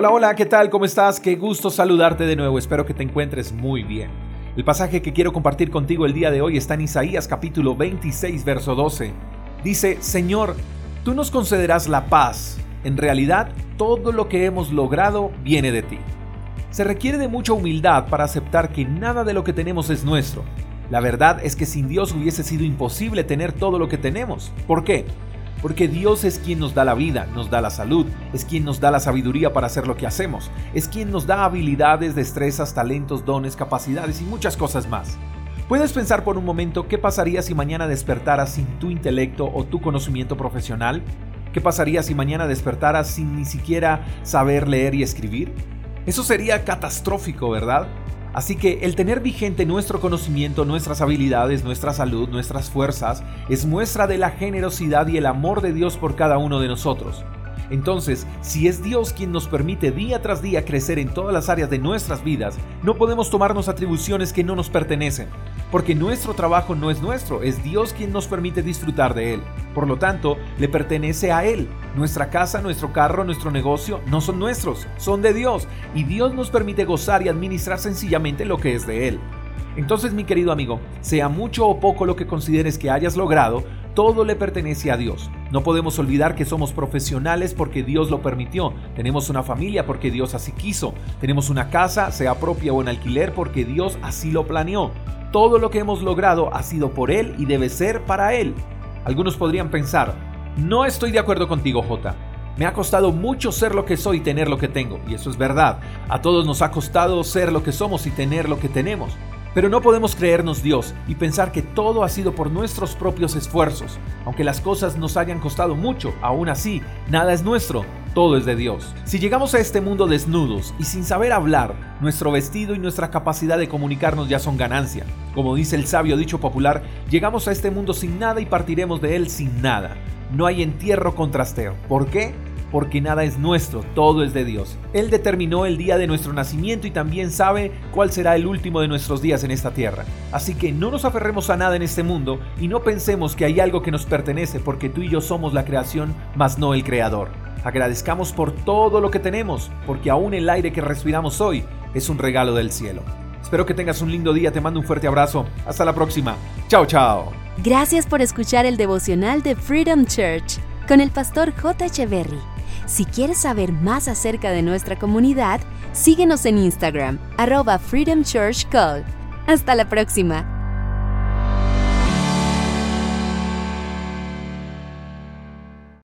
Hola, hola, ¿qué tal? ¿Cómo estás? Qué gusto saludarte de nuevo. Espero que te encuentres muy bien. El pasaje que quiero compartir contigo el día de hoy está en Isaías capítulo 26, verso 12. Dice, Señor, tú nos concederás la paz. En realidad, todo lo que hemos logrado viene de ti. Se requiere de mucha humildad para aceptar que nada de lo que tenemos es nuestro. La verdad es que sin Dios hubiese sido imposible tener todo lo que tenemos. ¿Por qué? Porque Dios es quien nos da la vida, nos da la salud, es quien nos da la sabiduría para hacer lo que hacemos, es quien nos da habilidades, destrezas, talentos, dones, capacidades y muchas cosas más. ¿Puedes pensar por un momento qué pasaría si mañana despertaras sin tu intelecto o tu conocimiento profesional? ¿Qué pasaría si mañana despertaras sin ni siquiera saber leer y escribir? Eso sería catastrófico, ¿verdad? Así que el tener vigente nuestro conocimiento, nuestras habilidades, nuestra salud, nuestras fuerzas, es muestra de la generosidad y el amor de Dios por cada uno de nosotros. Entonces, si es Dios quien nos permite día tras día crecer en todas las áreas de nuestras vidas, no podemos tomarnos atribuciones que no nos pertenecen, porque nuestro trabajo no es nuestro, es Dios quien nos permite disfrutar de él. Por lo tanto, le pertenece a Él. Nuestra casa, nuestro carro, nuestro negocio no son nuestros, son de Dios, y Dios nos permite gozar y administrar sencillamente lo que es de Él. Entonces, mi querido amigo, sea mucho o poco lo que consideres que hayas logrado, todo le pertenece a Dios. No podemos olvidar que somos profesionales porque Dios lo permitió. Tenemos una familia porque Dios así quiso. Tenemos una casa, sea propia o en alquiler, porque Dios así lo planeó. Todo lo que hemos logrado ha sido por Él y debe ser para Él. Algunos podrían pensar, no estoy de acuerdo contigo, J. Me ha costado mucho ser lo que soy y tener lo que tengo, y eso es verdad. A todos nos ha costado ser lo que somos y tener lo que tenemos. Pero no podemos creernos Dios y pensar que todo ha sido por nuestros propios esfuerzos. Aunque las cosas nos hayan costado mucho, aún así, nada es nuestro, todo es de Dios. Si llegamos a este mundo desnudos y sin saber hablar, nuestro vestido y nuestra capacidad de comunicarnos ya son ganancia. Como dice el sabio dicho popular, llegamos a este mundo sin nada y partiremos de él sin nada. No hay entierro con trasteo. ¿Por qué? porque nada es nuestro, todo es de Dios. Él determinó el día de nuestro nacimiento y también sabe cuál será el último de nuestros días en esta tierra. Así que no nos aferremos a nada en este mundo y no pensemos que hay algo que nos pertenece porque tú y yo somos la creación, mas no el creador. Agradezcamos por todo lo que tenemos, porque aún el aire que respiramos hoy es un regalo del cielo. Espero que tengas un lindo día, te mando un fuerte abrazo. Hasta la próxima. Chao, chao. Gracias por escuchar el devocional de Freedom Church con el pastor J. Echeverry. Si quieres saber más acerca de nuestra comunidad, síguenos en Instagram, arroba Freedom Church Call. Hasta la próxima.